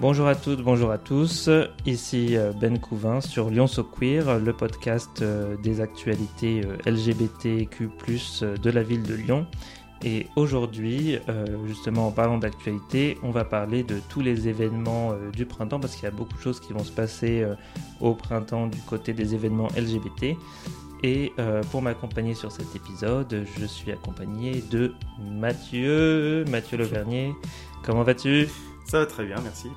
Bonjour à toutes, bonjour à tous. Ici euh, Ben Couvin sur Lyon So Queer, le podcast euh, des actualités euh, LGBTQ+ de la ville de Lyon. Et aujourd'hui, justement en parlant d'actualité, on va parler de tous les événements du printemps parce qu'il y a beaucoup de choses qui vont se passer au printemps du côté des événements LGBT. Et pour m'accompagner sur cet épisode, je suis accompagné de Mathieu, Mathieu Levernier. Comment vas-tu? Ça va très bien, merci.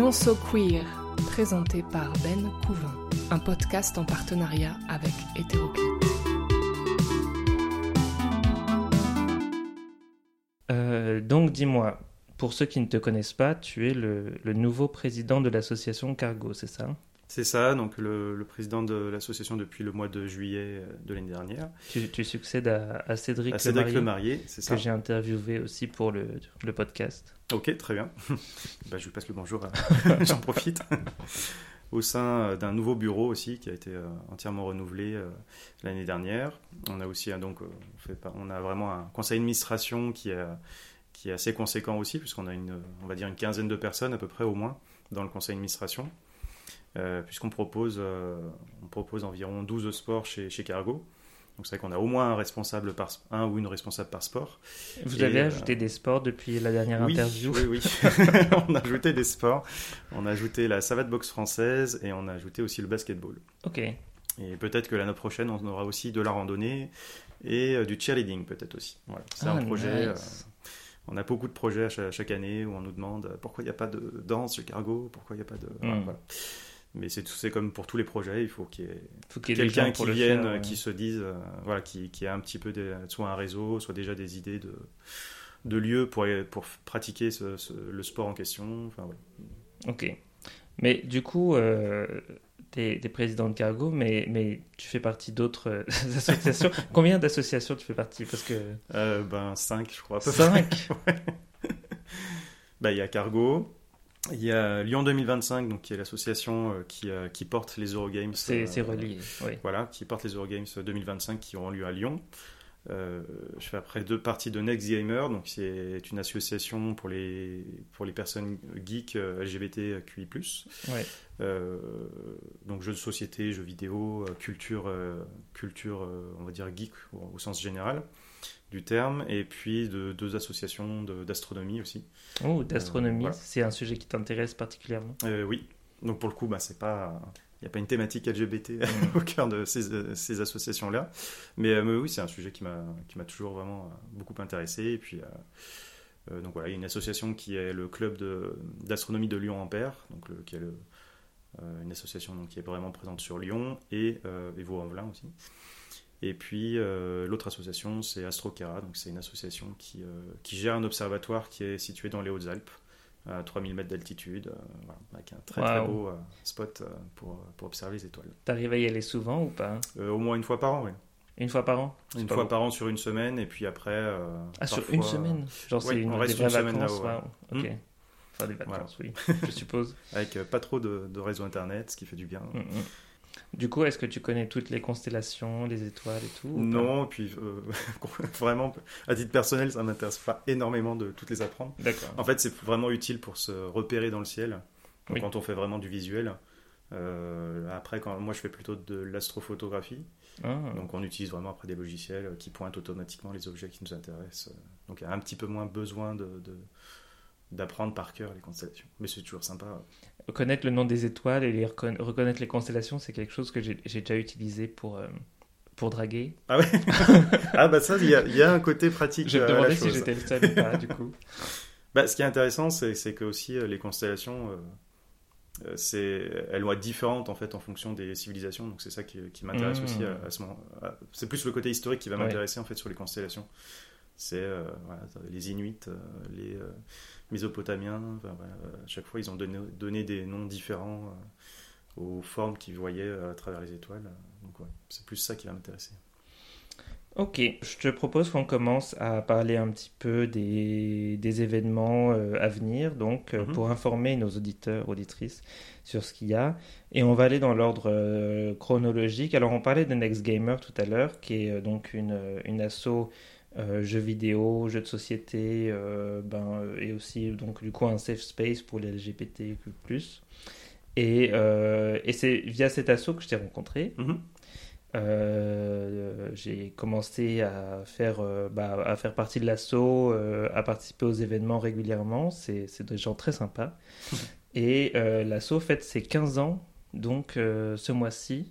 Lyon Queer, présenté par Ben Couvin, un podcast en partenariat avec Hétéroclite. Euh, donc dis-moi, pour ceux qui ne te connaissent pas, tu es le, nouveau président de l'association Cargo, c'est ça? C'est ça, donc le, président de l'association depuis le mois de juillet euh, de l'année dernière. Tu, succèdes à, Cédric, à Cédric Lemarié, c'est ça. Que j'ai interviewé aussi pour le, le podcast. Ok, très bien. bah, je lui passe le bonjour, j'en profite. Au sein euh, d'un nouveau bureau aussi qui a été euh, entièrement renouvelé l'année dernière. On a aussi donc on, fait on a vraiment un conseil d'administration qui est, qui est assez conséquent aussi puisqu'on a une on va dire une quinzaine de personnes à peu près au moins dans le conseil d'administration. Euh, puisqu'on propose, euh, on propose environ 12 sports chez, chez Cargo. Donc c'est vrai qu'on a au moins un responsable par un ou une responsable par sport. Vous avez euh, ajouté des sports depuis la dernière interview Oui, oui. on a ajouté des sports. On a ajouté la savate boxe française et on a ajouté aussi le basketball. Ok. Et peut-être que l'année prochaine, on aura aussi de la randonnée et du cheerleading peut-être aussi. Voilà. C'est un ah, projet. on a beaucoup de projets chaque, année où on nous demande pourquoi il n'y a pas de danse chez Cargo, pourquoi il n'y a pas de. Hmm. Voilà. Mais c'est comme pour tous les projets, il faut qu'il y ait, quelqu'un qui vienne, qui se dise, euh, voilà, qui, qui a un petit peu soit un réseau, soit déjà des idées de, de lieux pour, pour pratiquer le sport en question. Enfin, voilà. Ok. Mais du coup, euh, tu es, président de Cargo, mais, mais tu fais partie d'autres euh, associations. Combien d'associations tu fais partie? Parce que... Euh, ben, 5, je crois. 5 bah, Il y a Cargo, il y a Lyon 2025, donc, qui est l'association euh, qui, euh, qui, porte les Eurogames. C'est euh, relié, oui. Voilà, qui porte les Eurogames 2025 qui auront lieu à Lyon. Je fais après deux parties de Next Gamer, donc c'est une association pour les, pour les personnes geeks LGBTQI+. Ouais. donc jeux de société, jeux vidéo, culture, culture on va dire geek au sens général du terme, et puis de deux associations d'astronomie aussi. Oh, d'astronomie, euh, c'est un sujet qui t'intéresse particulièrement euh, Oui, donc pour le coup, bah, c'est pas. Il n'y a pas une thématique LGBT au cœur de ces, ces associations-là. Mais, euh, oui, c'est un sujet qui m'a toujours vraiment beaucoup intéressé. Et puis, donc voilà, il y a une association qui est le club d'astronomie de, Lyon-Ampère, donc le, qui est le, une association donc, qui est vraiment présente sur Lyon et, et Vaux-en-Velin aussi. Et puis euh, l'autre association, c'est Astrokera, donc c'est une association qui, euh, qui, gère un observatoire qui est situé dans les Hautes-Alpes, à 3000 mètres d'altitude, euh, avec un très très beau spot pour, pour, observer les étoiles. T'arrives à y aller souvent ou pas Au moins une fois par an, oui. Une fois par an? Une fois par an sur une semaine, et puis après. ah, sur une semaine? Genre, c'est une, reste une semaine là-haut. Ok. Hmm. Enfin, des vacances, oui, je suppose. Avec pas trop de, de, réseau internet, ce qui fait du bien. Hmm, hmm. Du coup, est-ce que tu connais toutes les constellations, les étoiles et tout Non, puis euh, vraiment, à titre personnel, ça m'intéresse pas énormément de toutes les apprendre. D'accord. En fait, c'est vraiment utile pour se repérer dans le ciel, quand on fait vraiment du visuel. Euh, après, quand, moi, je fais plutôt de l'astrophotographie. Ah. Donc, on utilise vraiment après des logiciels qui pointent automatiquement les objets qui nous intéressent. Donc, il y a un petit peu moins besoin de d'apprendre par cœur les constellations. Mais c'est toujours sympa. Connaître le nom des étoiles et les reconnaître les constellations, c'est quelque chose que j'ai déjà utilisé pour, euh, pour draguer. Ah ouais? Ah bah ça, il y, y, a un côté pratique. Je me demandais si j'étais le seul ou pas, du coup. Bah, ce qui est intéressant, c'est que aussi euh, les constellations, euh, c'est elles vont être différentes en fait en fonction des civilisations. Donc c'est ça qui, qui m'intéresse mmh. aussi à, ce moment. C'est plus le côté historique qui va m'intéresser en fait sur les constellations. C'est voilà, les Inuits, les mésopotamiens. à chaque fois, ils ont donné, donné des noms différents euh, aux formes qu'ils voyaient à travers les étoiles. Donc, c'est plus ça qui va m'intéresser. Ok, je te propose qu'on commence à parler un petit peu des, des événements euh, à venir, donc euh, Mhm. pour informer nos auditeurs, auditrices sur ce qu'il y a. Et on va aller dans l'ordre euh, chronologique. Alors on parlait de Next Gamer tout à l'heure, qui est euh, donc une, euh, une asso euh, jeux vidéo, jeux de société, euh, ben, euh, et aussi donc du coup un safe space pour les LGBTQ+. Et, euh, et c'est via cet asso que je t'ai rencontré. Mhm. J'ai commencé à faire, bah, à faire partie de l'assaut, à participer aux événements régulièrement. C'est, des gens très sympas. Et euh, l'assaut fête ses 15 ans, donc ce mois-ci,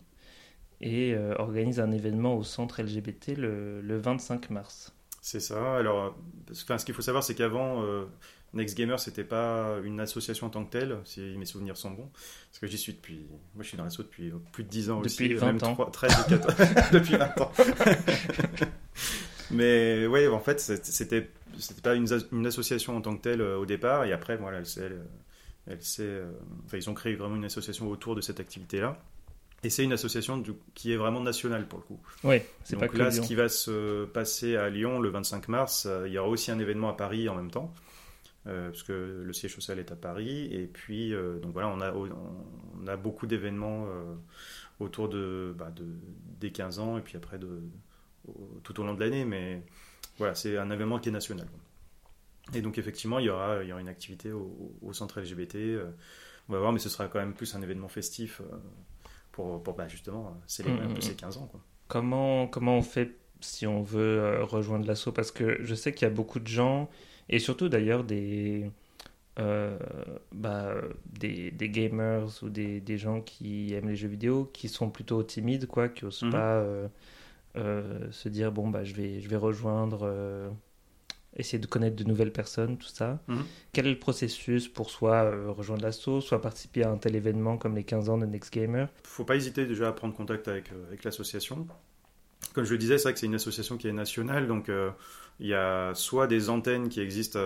et euh, organise un événement au centre LGBT le, le 25 mars. C'est ça. Alors, euh, parce enfin, ce qu'il faut savoir, c'est qu'avant, euh, Next Gamer, c'était pas une association en tant que telle, si mes souvenirs sont bons. Parce que j'y suis depuis. Moi, je suis dans l'asso depuis euh, plus de 10 ans Depuis aussi. 20 même ans. 3, 13 ou 14. depuis 20 ans. Mais ouais, en fait, c'était c'était pas une, as- une association en tant que telle euh, au départ. Et après, voilà, elle. Elle, elle euh, enfin, ils ont créé vraiment une association autour de cette activité-là. Et c'est une association du- qui est vraiment nationale pour le coup. Oui, c'est Donc pas que là, Lyon. ce qui va se passer à Lyon le 25 mars, euh, il y aura aussi un événement à Paris en même temps, euh, parce que le siège social est à Paris. Et puis, euh, donc voilà, on a, on a beaucoup d'événements euh, autour de, bah, de- des 15 ans et puis après de, tout au long de l'année. Mais voilà, c'est un événement qui est national. Et donc effectivement, il y aura, il y aura une activité au, au centre LGBT. on va voir, mais ce sera quand même plus un événement festif pour, pour bah, justement euh, célébrer un Mm, peu mm, ces 15 ans. Quoi. Comment, comment on fait si on veut euh, rejoindre l'assaut? Parce que je sais qu'il y a beaucoup de gens, et surtout d'ailleurs des, euh, bah, des, des gamers ou des, des gens qui aiment les jeux vidéo, qui sont plutôt timides, quoi, qui n'osent pas euh, euh, se dire bon, bah, je, vais, je vais rejoindre, essayer de connaître de nouvelles personnes, tout ça. Mhm. Quel est le processus pour soit euh, rejoindre l'assaut, soit participer à un tel événement comme les 15 ans de Next Gamer? Faut pas hésiter déjà à prendre contact avec, euh, avec l'association. Comme je le disais, c'est vrai que c'est une association qui est nationale, donc euh, il y a soit des antennes qui existent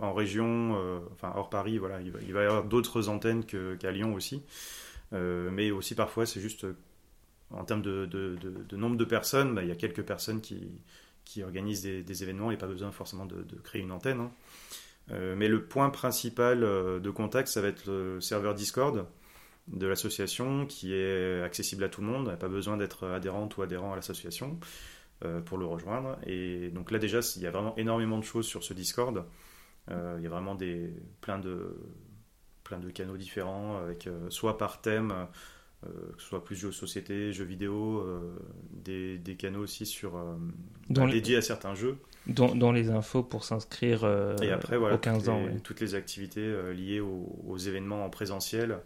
en région, enfin hors Paris, voilà, il va, il va y avoir d'autres antennes qu'à Lyon aussi, mais aussi parfois c'est juste en termes de, de- de- de nombre de personnes, bah, il y a quelques personnes qui, qui organisent des, des événements et pas besoin forcément de, créer une antenne. hein. Euh, mais le point principal euh, de contact, ça va être le serveur Discord de l'association qui est accessible à tout le monde. Pas besoin d'être adhérente ou adhérent à l'association euh, pour le rejoindre. Et donc là déjà, il y a vraiment énormément de choses sur ce Discord. Il y a vraiment des, plein, de, de canaux différents, avec soit par thème, que ce soit plus jeux de société, jeux vidéo, euh, des, des canaux aussi sur, euh, Dans bah, les- dédiés à certains jeux. dont, dont les infos pour s'inscrire euh, Et après, voilà, aux 15 toutes, ans. les, ouais. toutes les activités euh, liées aux, aux événements en présentiel,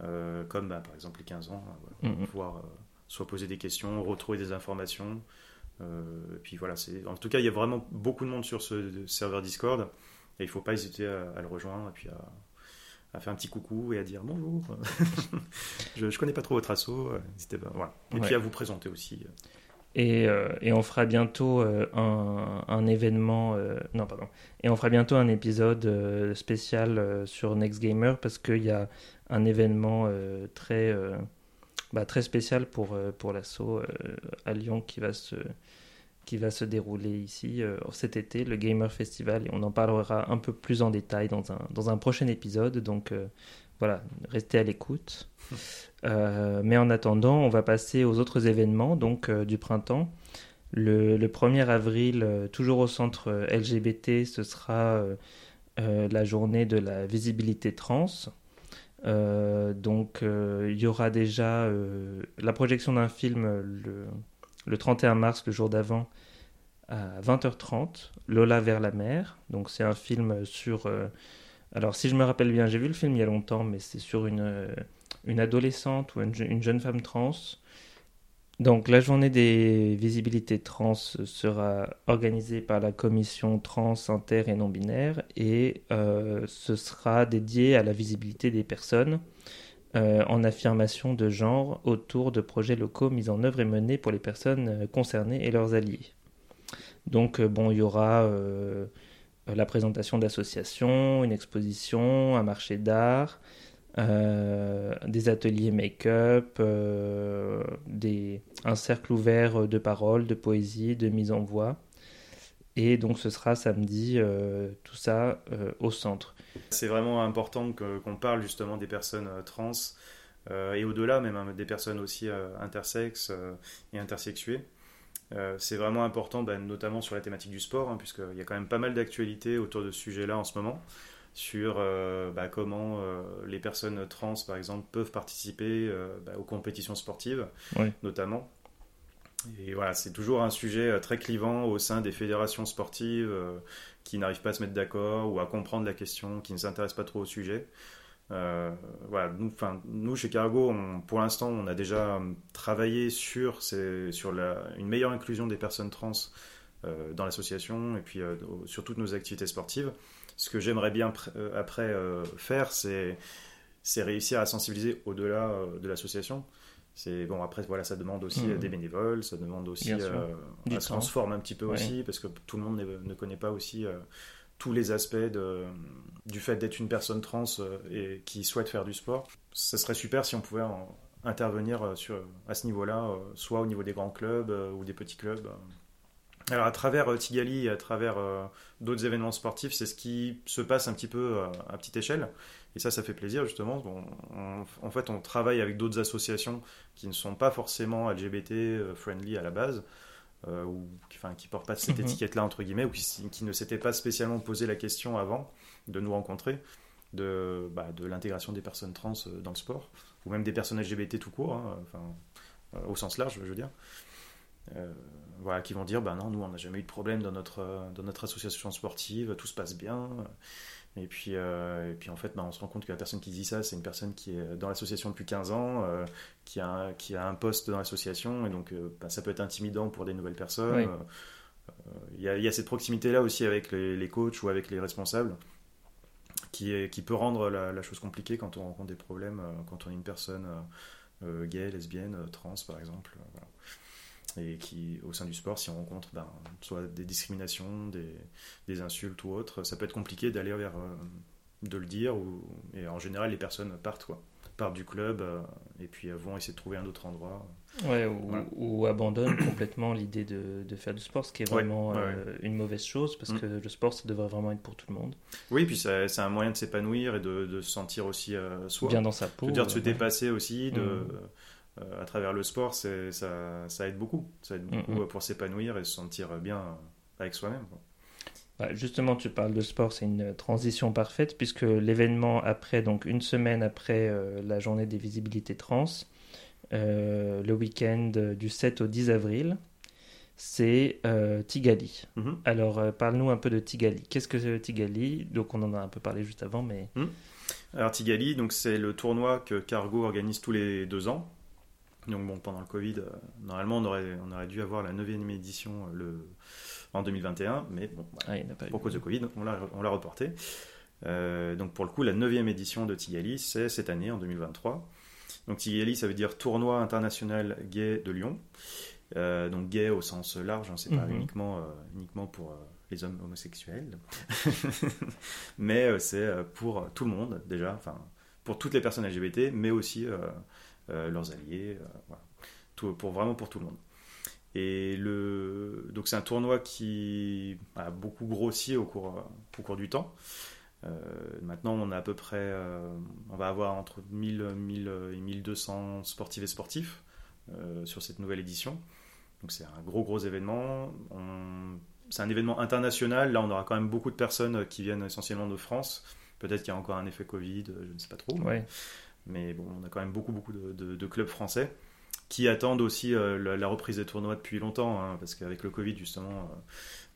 euh, comme bah, par exemple les 15 ans, euh, voilà, Mhm. pouvoir euh, soit poser des questions, retrouver des informations. euh, et puis voilà, en tout cas, il y a vraiment beaucoup de monde sur ce serveur Discord, et il ne faut pas hésiter à, à le rejoindre et puis à, à faire un petit coucou et à dire bonjour. je ne connais pas trop votre assaut, euh, n'hésitez pas. Voilà. Et Ouais. puis à vous présenter aussi. euh. Et, euh, et on fera bientôt euh, un, un événement. euh, non, pardon. Et on fera bientôt un épisode spécial sur Next Gamer parce qu'il y a un événement très, bah, très spécial pour, pour l'assaut à Lyon qui va se qui va se dérouler ici euh, cet été, le Gamer Festival, et on en parlera un peu plus en détail dans un, dans un prochain épisode. Donc euh, voilà, restez à l'écoute. Euh, mais en attendant, on va passer aux autres événements donc du printemps. Le, le 1er avril, toujours au centre LGBT, ce sera la journée de la visibilité trans. Donc il y aura déjà la projection d'un film le, le 31 mars, le jour d'avant, à 20h30, Lola vers la mer. Donc c'est un film sur... euh, alors si je me rappelle bien, j'ai vu le film il y a longtemps, mais c'est sur une, euh, adolescente ou une, je- une jeune femme trans. Donc la journée des visibilités trans sera organisée par la commission trans, inter et non binaire et euh, ce sera dédié à la visibilité des personnes euh, en affirmation de genre autour de projets locaux mis en œuvre et menés pour les personnes euh, concernées et leurs alliés. Donc euh, bon, il y aura la présentation d'associations, une exposition, un marché d'art, des ateliers make-up, un cercle ouvert de paroles, de poésie, de mise en voix. Et donc ce sera samedi, tout ça au centre. C'est vraiment important qu'on parle justement des personnes trans et au-delà même hein, des personnes aussi intersexes et intersexuées. Euh, c'est vraiment important, bah, notamment sur la thématique du sport, hein, puisqu'il y a quand même pas mal d'actualités autour de ce sujet-là en ce moment, sur euh, bah, comment euh, les personnes trans, par exemple, peuvent participer bah, aux compétitions sportives, notamment. C'est toujours un sujet très clivant au sein des fédérations sportives qui n'arrivent pas à se mettre d'accord ou à comprendre la question, qui ne s'intéressent pas trop au sujet. Euh, nous, chez Cargo, pour l'instant, on a déjà travaillé sur, une meilleure inclusion des personnes trans euh, dans l'association et puis euh, sur toutes nos activités sportives. Ce que j'aimerais bien après faire, c'est réussir à sensibiliser au-delà de l'association. C'est bon après voilà ça demande aussi mmh. des bénévoles, ça demande aussi à se transformer un petit peu aussi parce que tout le monde ne, ne connaît pas aussi tous les aspects de, du fait d'être une personne trans euh, et qui souhaite faire du sport. Ce serait super si on pouvait intervenir euh, sur, à ce niveau-là, euh, soit au niveau des grands clubs ou des petits clubs. Alors à travers Tigali et à travers d'autres événements sportifs, c'est ce qui se passe un petit peu à petite échelle. Et ça, ça fait plaisir justement. en fait, on travaille avec d'autres associations qui ne sont pas forcément LGBT friendly à la base, euh, ou enfin, qui ne portent pas cette mhm. étiquette-là, entre guillemets, ou qui, ne s'étaient pas spécialement posé la question avant de nous rencontrer, de, bah, de l'intégration des personnes trans euh, dans le sport, ou même des personnes LGBT tout court, hein, enfin, euh, au sens large, je veux dire. voilà, qui vont dire, bah non, nous, on n'a jamais eu de problème dans notre, dans notre association sportive, tout se passe bien. Et puis, euh, et puis en fait, bah, on se rend compte que la personne qui dit ça, c'est une personne qui est dans l'association depuis 15 ans, euh, qui, a, qui a un poste dans l'association, et donc euh, bah, ça peut être intimidant pour des nouvelles personnes. Il y, y, a cette proximité-là aussi avec les, les, coachs ou avec les responsables, qui, est, qui peut rendre la, chose compliquée quand on rencontre des problèmes, quand on est une personne gay, lesbienne, trans par exemple. Voilà et qui, au sein du sport, si on rencontre ben, soit des discriminations, des, des, insultes ou autres, ça peut être compliqué d'aller vers, euh, de le dire, ou, et en général, les personnes partent, quoi, partent du club euh, et puis euh, vont essayer de trouver un autre endroit. Ouais, ou, abandonnent complètement l'idée de, de, faire du sport, ce qui est vraiment une mauvaise chose, parce mm. que le sport, ça devrait vraiment être pour tout le monde. Oui, puis c'est un moyen de s'épanouir et de, de, se sentir aussi soi. Bien dans sa peau. dire, de se dépasser aussi, de... Mm. Euh, à travers le sport, ça, ça, aide beaucoup. Ça aide beaucoup mm, mm. pour s'épanouir et se sentir bien avec soi-même. Bah, justement, tu parles de sport, c'est une transition parfaite puisque l'événement après, donc une semaine après euh, la journée des visibilités trans, euh, le week-end du 7 au 10 avril, c'est Tigali. Mm-hmm. Alors, parle-nous un peu de Tigali. Qu'est-ce que c'est Tigali? Donc, on en a un peu parlé juste avant, mais. Mm. Alors, Tigali, donc c'est le tournoi que Cargo organise tous les deux ans. Donc bon, pendant le Covid, euh, normalement on aurait, on aurait dû avoir la 9e édition euh, le, en 2021, mais bon, ah, pour cause de Covid, on l'a reporté. Euh, donc pour le coup, la 9e édition de Tigali, c'est cette année, en 2023. Donc Tigali, ça veut dire Tournoi international gay de Lyon. donc gay au sens large, hein, c'est pas mhm. uniquement, uniquement pour les hommes homosexuels, mais c'est pour tout le monde déjà, enfin pour toutes les personnes LGBT, mais aussi leurs alliés, euh, pour, vraiment pour tout le monde. Et le, donc c'est un tournoi qui a beaucoup grossi au cours, au cours du temps. Euh, maintenant, on a à peu près, on va avoir entre 1000, 1000 et 1200 sportifs et sportifs sur cette nouvelle édition. Donc c'est un gros gros événement. C'est un événement international. Là, on aura quand même beaucoup de personnes qui viennent essentiellement de France. Peut-être qu'il y a encore un effet Covid, je ne sais pas trop. Bon, on a quand même beaucoup, beaucoup de, clubs français qui attendent aussi euh, la, reprise des tournois depuis longtemps, hein, parce qu'avec le Covid, justement, euh,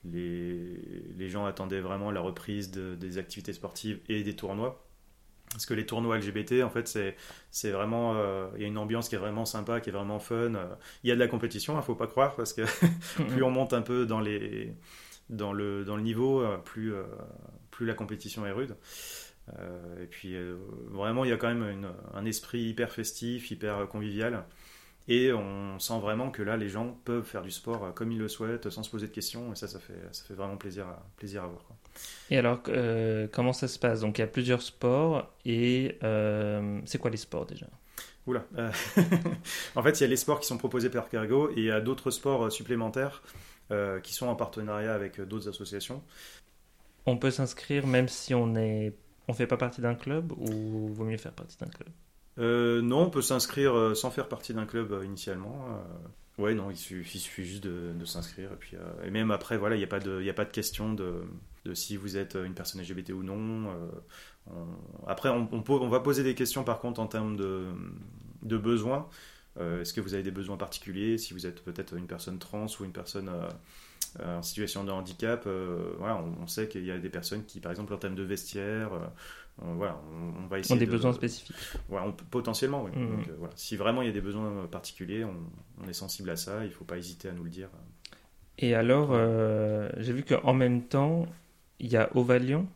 les, les, gens attendaient vraiment la reprise des activités sportives et des tournois. Parce que les tournois LGBT, en fait, c'est, c'est vraiment. Euh, il y a une ambiance qui est vraiment sympa, qui est vraiment fun. Il y a de la compétition, il ne faut pas croire, parce que plus on monte un peu dans, les, dans, le, dans le niveau, plus, plus la compétition est rude. Euh, et puis euh, vraiment, il y a quand même un esprit hyper festif, hyper convivial. Et on sent vraiment que là, les gens peuvent faire du sport comme ils le souhaitent, sans se poser de questions. Et ça, ça fait, ça fait vraiment plaisir à, plaisir à voir. Et alors, euh, comment ça se passe? Donc, il y a plusieurs sports et euh, c'est quoi les sports déjà? Oula. euh, en fait, il y a les sports qui sont proposés par Cargo et il y a d'autres sports euh, supplémentaires euh, qui sont en partenariat avec euh, d'autres associations. On peut s'inscrire même si on est, on fait pas partie d'un club ou vaut mieux faire partie d'un club? Euh, non, on peut s'inscrire euh, sans faire partie d'un club euh, initialement. Ouais, non, il suffit, juste de, s'inscrire. Et, puis, et même après, voilà, il n'y a, pas de- question de, si vous êtes une personne LGBT ou non. On- après, on, va poser des questions par contre en termes de, besoins. Est-ce que vous avez des besoins particuliers? Si vous êtes peut-être une personne trans ou une personne en situation de handicap, euh, voilà, on, on sait qu'il y a des personnes qui, par exemple, en termes de vestiaire, euh, on- voilà, on, on va Ont essayer des de- besoins spécifiques. On peut- potentiellement, oui. Donc, euh, voilà. Si vraiment il y a des besoins euh, particuliers, on, on est sensible à ça, il ne faut pas hésiter à nous le dire. Et alors, euh, j'ai vu qu'en même temps, il y a Ovalion.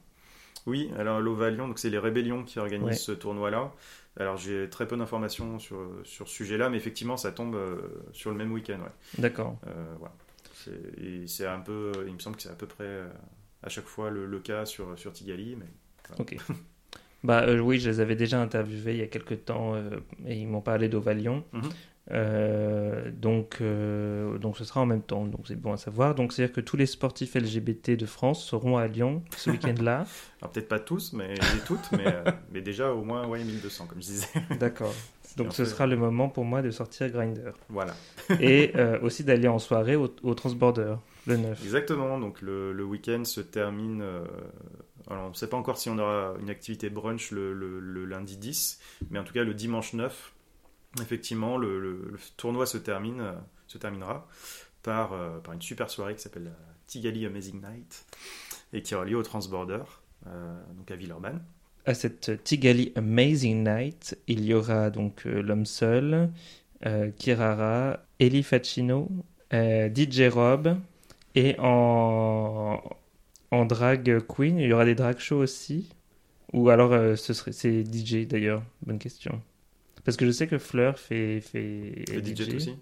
Oui, alors l'Ovalion, c'est les Rébellions qui organisent Ouais. ce tournoi-là. Alors j'ai très peu d'informations sur, sur ce sujet-là, mais effectivement ça tombe euh, sur le même week-end. Ouais. D'accord. Euh, voilà. C'est- et c'est un peu, il me semble que c'est à peu près euh, à chaque fois le, le cas sur, sur Tigali, mais Ok. Bah euh, oui, je les avais déjà interviewés il y a quelques temps euh, et ils m'ont parlé d'Ovalion. Euh, donc, donc ce sera en même temps, donc c'est bon à savoir. Donc c'est-à-dire que tous les sportifs LGBT de France seront à Lyon ce week-end-là. peut-être pas tous, mais et toutes, mais, mais déjà au moins ouais, 1200 comme je disais. D'accord. Donc ce peu- sera le moment pour moi de sortir Grinder Voilà. et euh, aussi d'aller en soirée au, au Transborder le 9. Exactement, donc le, le week-end se termine. euh, alors on ne sait pas encore si on aura une activité brunch le, le- le lundi 10, mais en tout cas le dimanche 9, effectivement, le, tournoi se, termine, euh, se terminera par, par une super soirée qui s'appelle Tigali Amazing Night et qui aura lieu au Transborder, donc à Villeurbanne. À cette Tigali Amazing Night, il y aura donc euh, l'homme seul, euh, Kirara, Eli Facino, euh, DJ Rob et en, en drag queen, il y aura des drag shows aussi. Ou alors ce serait c'est DJ d'ailleurs, bonne question. Parce que je sais que Fleur fait, fait DJ aussi.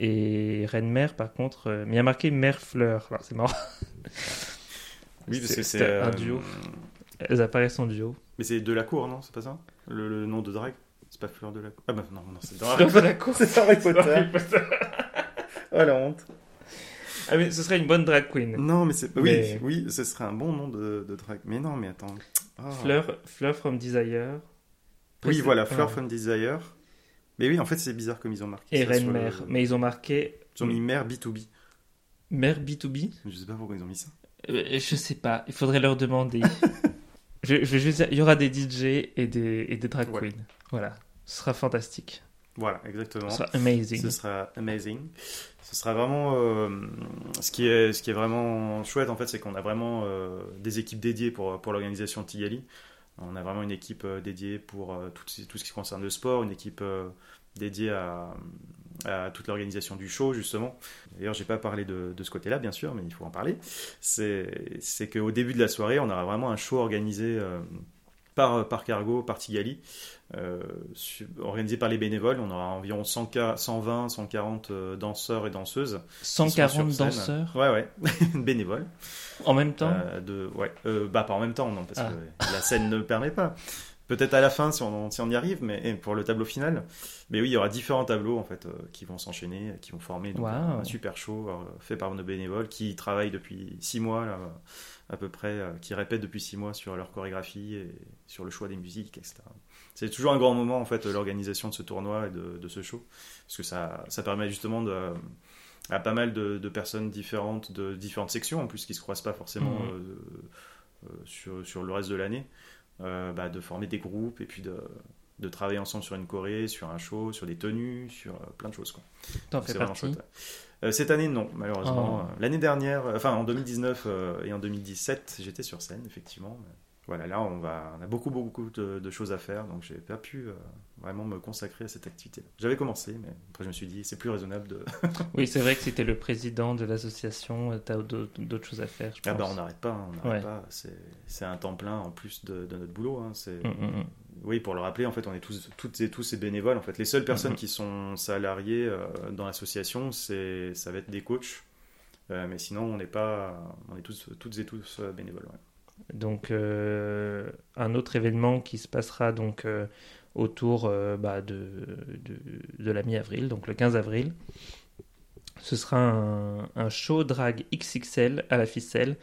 et Reine Mère par contre, mais il y a marqué Mère Fleur. Alors c'est marrant. Oui, parce que c'est un duo. Elles apparaissent en duo. Mais c'est de la cour, non? C'est pas ça? Le, le nom de drag C'est pas Fleur de la cour Ah bah non, non, c'est Fleur de la cour. C'est Harry Potter. Oh la honte. Ah mais ce serait une bonne drag queen. Non, mais c'est. Oui, Mais- oui, ce serait un bon nom de, de drag. Mais non, mais attends. Ah. Fleur, Fleur from Desire. Oui, voilà, Fleur ah. from Desire. Mais oui, en fait, c'est bizarre comme ils ont marqué. Et ça Reine le- Mère. Mais ils ont marqué Ils ont mis mère B2B. Mère B2B. Je sais pas pourquoi ils ont mis ça. Euh, je sais pas, il faudrait leur demander. je, je vais juste dire, il y aura des DJ et des, et des drag Ouais. queens. Voilà, ce sera fantastique. Voilà, exactement. Ce sera amazing. Ce sera amazing. Ce sera vraiment. euh, ce, qui est, ce qui est vraiment chouette, en fait, c'est qu'on a vraiment euh, des équipes dédiées pour, pour l'organisation Tigali. On a vraiment une équipe euh, dédiée pour tout, ce- tout ce qui concerne le sport, une équipe dédiée à, à toute l'organisation du show, justement. D'ailleurs, j'ai pas parlé de, de ce côté-là, bien sûr, mais il faut en parler. C'est qu'au début de la soirée, on aura vraiment un show organisé euh, par, par Cargo, par Tigali, euh, organisé par les bénévoles. On aura environ 100 ca- 120, 140 euh, danseurs et danseuses. qui sont 140 sur scène. danseurs Ouais, ouais, bénévoles. en même temps. Euh, de, ouais, euh, bah pas en même temps, non, parce Ah. que la scène ne le permet pas. Peut-être à la fin si on, si on y arrive, mais et pour le tableau final. Mais oui, il y aura différents tableaux en fait euh, qui vont s'enchaîner, qui vont former donc, Wow. un, super show euh, fait par nos bénévoles qui travaillent depuis six mois là, à peu près, euh, qui répètent depuis six mois sur leur chorégraphie et sur le choix des musiques, etc. C'est toujours un grand moment en fait l'organisation de ce tournoi et de, de ce show, parce que ça, ça permet justement de à pas mal de, de personnes différentes, de différentes sections en plus qui se croisent pas forcément euh, euh, sur, sur le reste de l'année, euh, bah, de former des groupes et puis de, de travailler ensemble sur une choré, sur un show, sur des tenues, sur euh, plein de choses. Quoi. T'en fais partie. chouette. Euh, cette année, non, malheureusement. Oh. Euh, L'année dernière, euh, enfin en 2019 euh, et en 2017, j'étais sur scène, effectivement. Mais Voilà, là, on, va, on a beaucoup, beaucoup de, de choses à faire, donc j'ai pas pu euh, vraiment me consacrer à cette activité. J'avais commencé, mais après je me suis dit, c'est plus raisonnable de. Oui, c'est vrai que si t'es le président de l'association, euh, t'as d'autres d'autres choses à faire, je Ah bah on n'arrête pas, on n'arrête Ouais. pas. C'est un temps plein en plus de, de notre boulot. hein. C'est Mm, mm, mm. oui pour le rappeler en fait on est tous toutes et tous ces bénévoles en fait les seules personnes qui sont salariées euh, dans l'association c'est ça va être des coachs mais sinon, on n'est pas, on est tous, toutes et tous bénévoles. Donc, un autre événement qui se passera donc autour bah, de, de, de, la mi-avril, donc le 15 avril. Ce sera un, un, show drag XXL à la ficelle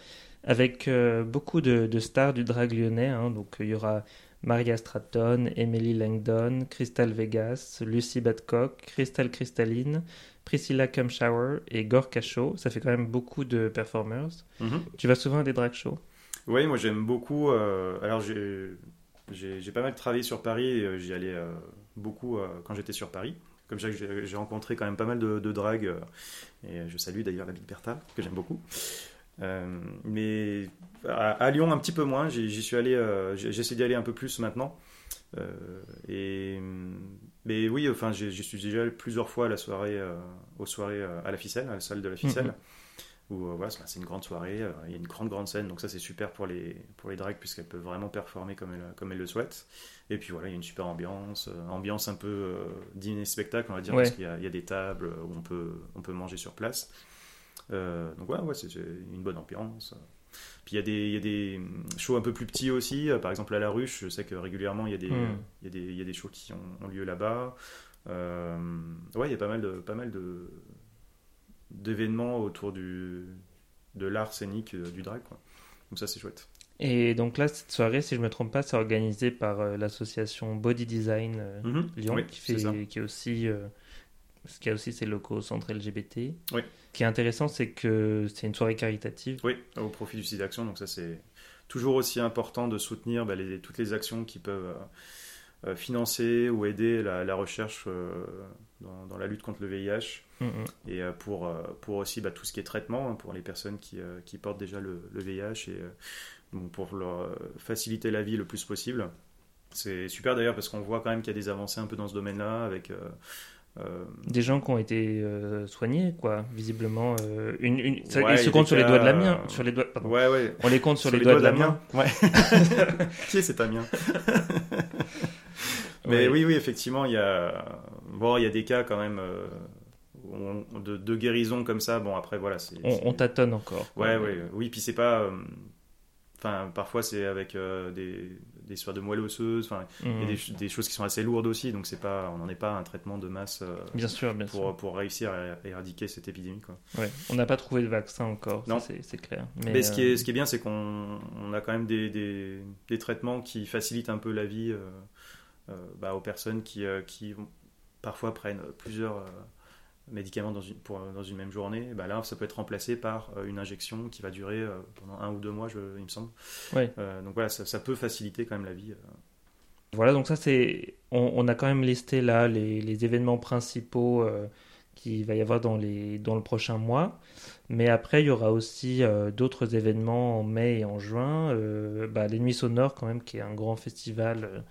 avec beaucoup de, de, stars du drag lyonnais. Hein. donc, il y aura Maria Stratton, Emily Langdon, Crystal Vegas, Lucy Badcock, Crystal Crystalline, Priscilla Cumshower et Gore Cachot. Ça fait quand même beaucoup de performers. Mhm. Tu vas souvent à des drag shows? Oui, moi j'aime beaucoup. Euh, alors j'ai pas mal travaillé sur Paris euh, j'y allais euh, beaucoup quand j'étais sur Paris. Comme ça, j'ai rencontré quand même pas mal de, de drag. et je salue d'ailleurs la Big Bertha, que j'aime beaucoup. Mais à, Lyon, un petit peu moins. J'y suis allé, j'essaie d'y aller un peu plus maintenant. Et, mais oui, enfin, j'y suis déjà allé plusieurs fois à la soirée, aux soirées à la ficelle, à la salle de la ficelle. Mhm. Où voilà, c'est une grande soirée, il y a une grande grande scène, donc ça c'est super pour les, pour les drags puisqu'elles peuvent vraiment performer comme elles, comme elles le souhaitent. Et puis voilà, il y a une super ambiance, ambiance un peu dîner-spectacle, on va dire, parce qu'il y, y, a des tables où on peut, on peut manger sur place. Euh, donc ouais, ouais c'est une bonne ambiance. Puis il y, a des, y a des shows un peu plus petits aussi, euh, par exemple à La Ruche, je sais que régulièrement il y, a des, hmm. y, a des, y a des shows qui ont, lieu là-bas. Euh, ouais, il y a pas mal de, pas mal de, d'événements autour du, de l'art scénique du drag. Quoi. Donc ça c'est chouette. Et donc là, cette soirée, si je ne me trompe pas, c'est organisé par l'association Body Design mhm. Lyon, qui, fait, qui est aussi ce qui a aussi ses locaux au centre LGBT. Oui. Ce qui est intéressant, c'est que c'est une soirée caritative. Oui, au profit du site d'action. Donc ça, c'est toujours aussi important de soutenir bah, les, toutes les actions qui peuvent euh, euh, financer ou aider la, recherche euh, dans, la lutte contre le VIH. Mm, mm. Et pour, pour aussi bah, tout ce qui est traitement hein, pour les personnes qui, qui portent déjà le, le VIH et pour leur faciliter la vie le plus possible. C'est super d'ailleurs parce qu'on voit quand même qu'il y a des avancées un peu dans ce domaine-là avec euh, Des gens qui ont été euh, soignés, quoi, visiblement. Euh, une, une... ils se comptent sur les doigts de la main. Sur les doigts, pardon. Ouais, ouais. On les compte sur, les, doigts, de la main. Ouais. qui est cet Amien Mais oui, oui, effectivement, il y a, bon, il y a des cas quand même de, de, guérison comme ça. Bon, après, voilà. c'est on, on, tâtonne encore. Ouais, ouais, oui, puis c'est pas. Enfin, parfois c'est avec des, des histoires de moelle osseuse. Enfin, il y a mhm. des, choses qui sont assez lourdes aussi, donc c'est pas, on n'en est pas un traitement de masse euh, bien sûr, bien pour, sûr. pour réussir à éradiquer cette épidémie. Quoi. Ouais, on n'a pas trouvé de vaccin encore, non. c'est clair. Mais, ce, qui est, euh, ce qui est bien, c'est qu'on on a quand même des, des, des, traitements qui facilitent un peu la vie euh, bah, aux personnes qui, qui parfois prennent plusieurs médicaments dans une, pour, dans une même journée, bah là, ça peut être remplacé par euh, une injection qui va durer euh, pendant un ou deux mois, je, il me semble. Ouais. Euh, donc voilà, ça, peut faciliter quand même la vie. Voilà, donc ça, c'est. On, a quand même listé là les, les événements principaux qu'il va y avoir dans, les, dans le prochain mois. Mais après, il y aura aussi d'autres événements en mai et en juin. Bah, les Nuits Sonores, quand même, qui est un grand festival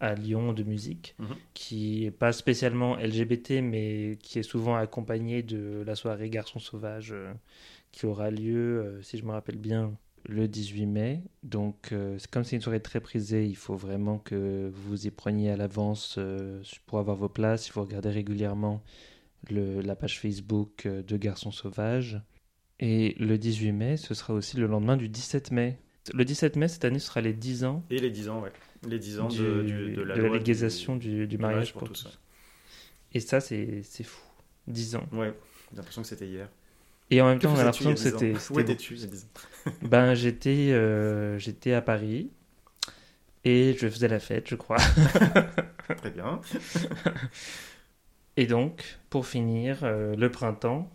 à Lyon de musique, mhm. qui n'est pas spécialement LGBT, mais qui est souvent accompagné de la soirée Garçon Sauvage, euh, qui aura lieu, euh, si je me rappelle bien, le 18 mai. Donc, euh, comme c'est une soirée très prisée, il faut vraiment que vous y preniez à l'avance pour avoir vos places. Il faut regarder régulièrement le, la page Facebook de Garçon Sauvage. Et le 18 mai, ce sera aussi le lendemain du 17 mai. Le 17 mai, cette année, ce sera les 10 ans. Et les 10 ans, ouais. Les 10 ans de, de, la, légalisation du, du, mariage pour, tous. Et ça, c'est fou. 10 ans. Ouais, j'ai l'impression que c'était hier. Et en même temps, on a l'impression que c'était. Où étais-tu Ben, j'étais euh, j'étais à Paris et je faisais la fête, je crois. Très bien. et donc, pour finir, euh, le printemps,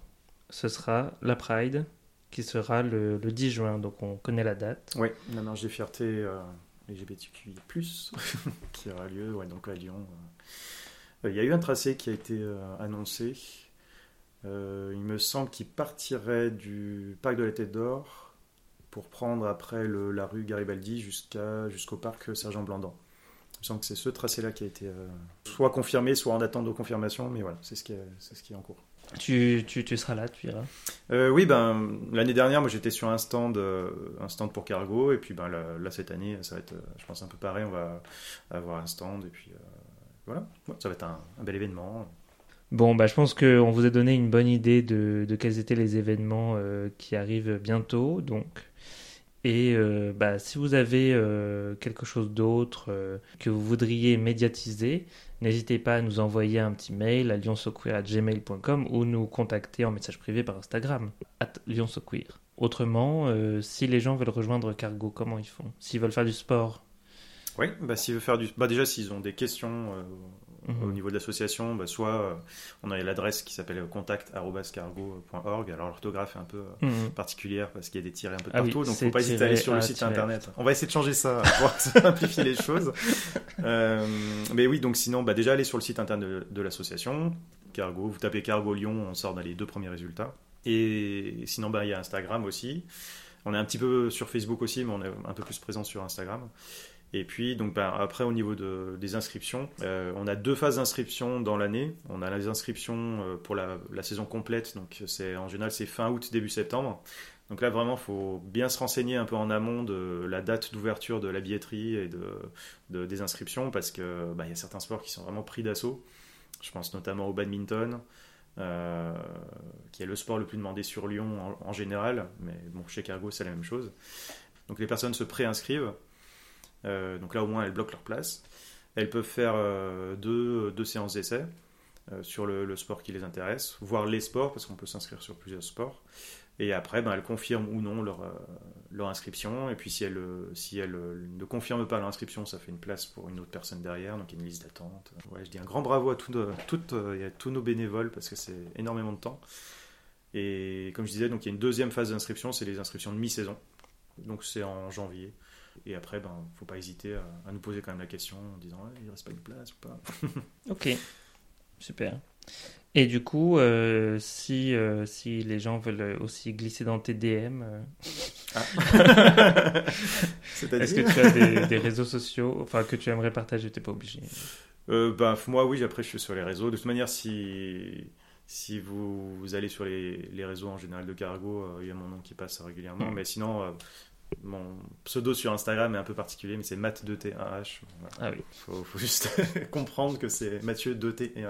ce sera la Pride qui sera le, le 10 juin. Donc, on connaît la date. Oui, non, non, j'ai fierté. Euh, LGBTQI+, qui aura lieu donc à Lyon. Euh, il y a eu un tracé qui a été euh, annoncé. Il me semble qu'il partirait du parc de la Tête d'Or pour prendre après la rue Garibaldi jusqu'au parc Sergent Blandan. Il me semble que c'est ce tracé-là qui a été soit confirmé, soit en attente de confirmation, mais voilà, c'est ce qui est en cours. Tu, tu, tu, seras là, tu iras euh, Oui, ben, l'année dernière, moi j'étais sur un stand, euh, un stand pour Cargo, et puis ben, là, cette année, ça va être, euh, je pense, un peu pareil. On va avoir un stand, et puis voilà, ça va être un, bel événement. Bon, bah, je pense qu'on vous a donné une bonne idée de, de quels étaient les événements euh, qui arrivent bientôt. Donc, et euh, bah, si vous avez euh, quelque chose d'autre euh, que vous voudriez médiatiser, n'hésitez pas à nous envoyer un petit mail à lionsocqueer.gmail.com ou nous contacter en message privé par Instagram, at. Autrement, euh, si les gens veulent rejoindre Cargo, comment ils font? S'ils veulent faire du sport? Oui, bah, s'ils veulent faire du. Bah, déjà, s'ils ont des questions euh, Mhm. au niveau de l'association, bah, soit euh, on a l'adresse qui s'appelle contact.cargo.org. Alors, l'orthographe est un peu euh, Mhm. particulière parce qu'il y a des tirets un peu Ah oui, partout, donc faut pas hésiter à aller sur le site internet. On va essayer de changer ça pour simplifier les choses. Euh, mais oui, donc sinon, bah, déjà aller sur le site internet de, de l'association, Cargo, vous tapez Cargo Lyon, on sort dans les deux premiers résultats. Et sinon, bah, il y a Instagram aussi. On est un petit peu sur Facebook aussi, mais on est un peu plus présent sur Instagram. Et puis, donc, bah, après, au niveau de- des inscriptions, euh, on a deux phases d'inscription dans l'année. On a les inscriptions euh, pour la, saison complète, donc en général c'est fin août, début septembre. Donc là, vraiment, il faut bien se renseigner un peu en amont de la date d'ouverture de la billetterie et de, de- des inscriptions, parce que bah, il y a certains sports qui sont vraiment pris d'assaut. Je pense notamment au badminton, euh, qui est le sport le plus demandé sur Lyon en, en général, mais bon, chez Cargo, c'est la même chose. Donc les personnes se préinscrivent. Euh, donc là, au moins, elles bloquent leur place. Elles peuvent faire euh, deux, deux séances d'essai euh, sur le, sport qui les intéresse, voire les sports, parce qu'on peut s'inscrire sur plusieurs sports. Et après, ben, elles confirment ou non leur, leur inscription. Et puis, si elles, si elles ne confirment pas leur inscription, ça fait une place pour une autre personne derrière. Donc, il y a une liste d'attente. Ouais, je dis un grand bravo à, toutes, et à tous nos bénévoles, parce que c'est énormément de temps. Et comme je disais, donc, il y a une deuxième phase d'inscription, c'est les inscriptions de mi-saison. Donc, c'est en janvier. Et après, ben, faut pas hésiter à, à nous poser quand même la question en disant Ouais, il reste pas une place ou pas. Ok, super. Et du coup, euh, si, euh, si les gens veulent aussi glisser dans tes DM, euh, C'est-à-dire est-ce que tu as des, des réseaux sociaux enfin, que tu aimerais partager T'es pas obligé. Euh, bah, moi, oui, après, je suis sur les réseaux. De toute manière, si, si vous, vous allez sur les, les réseaux en général de Cargo, euh, il y a mon nom qui passe régulièrement. Mm. Mais sinon, euh, mon pseudo sur Instagram est un peu particulier, mais c'est Matt2T1H. Voilà. Ah oui. Faut, faut juste comprendre que c'est Mathieu 2T1H.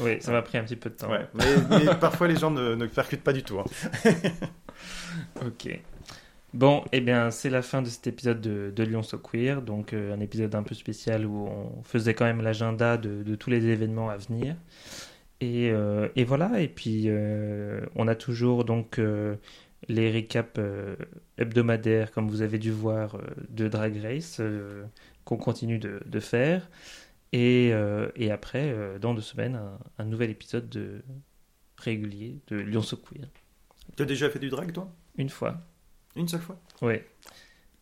Oui, ça m'a pris un petit peu de temps. Ouais. Mais, mais parfois, les gens ne, ne percutent pas du tout. hein. Ok. Bon, eh bien, c'est la fin de cet épisode de, de Lyon So Queer, donc euh, un épisode un peu spécial où on faisait quand même l'agenda de, de tous les événements à venir. Et, euh, et voilà, et puis euh, on a toujours donc les récaps euh, hebdomadaires, comme vous avez dû voir, euh, de Drag Race, euh, qu'on continue de, de faire. Et, et après, dans deux semaines, un, un nouvel épisode de, régulier de Lyon So Queer. Tu as déjà fait du drag, toi? Une fois. Une seule fois? Ouais.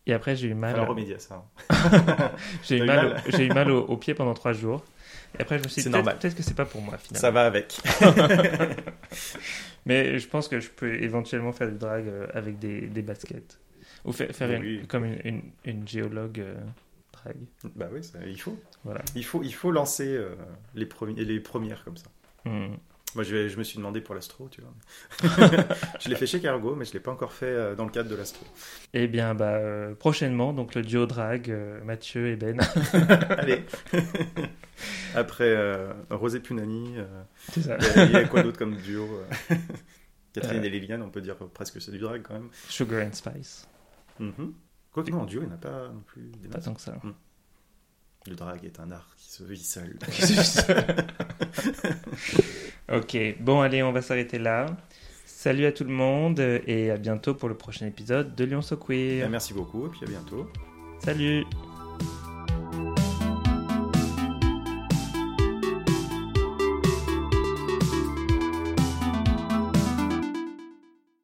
Et après, j'ai eu mal. La remédier à ça. hein. J'ai eu mal, mal au- j'ai eu mal au, au pied pendant trois jours. Et après, je me suis dit, C'est peut-être normal. peut-être que c'est pas pour moi, finalement. Ça va avec. Mais je pense que je peux éventuellement faire du drag euh, avec des, des baskets. Ou fa- faire une- comme une, une, une géologue euh, drag. bah oui, ça- il faut. Voilà. Il faut, il faut lancer euh, les, premi- les premières comme ça. Hmm. Moi, je, me suis demandé pour l'astro, tu vois. je l'ai fait chez Cargo, mais je l'ai pas encore fait euh, dans le cadre de l'astro. Eh bien, bah, euh, prochainement, donc le duo drag, euh, Mathieu et Ben. Allez. Après euh, Rosé Punani, c'est ça. il y a- il y, a quoi d'autre comme duo Catherine et Liliane, on peut dire presque que c'est du drag quand même. Sugar and Spice. Quoi que non, en duo, il n'y en a pas non plus des Pas masses. tant que ça. Le drag est un art qui se vit seul. Ok, bon, allez, on va s'arrêter là. Salut à tout le monde et à bientôt pour le prochain épisode de Lyon So Queer. Merci beaucoup, et puis à bientôt. Salut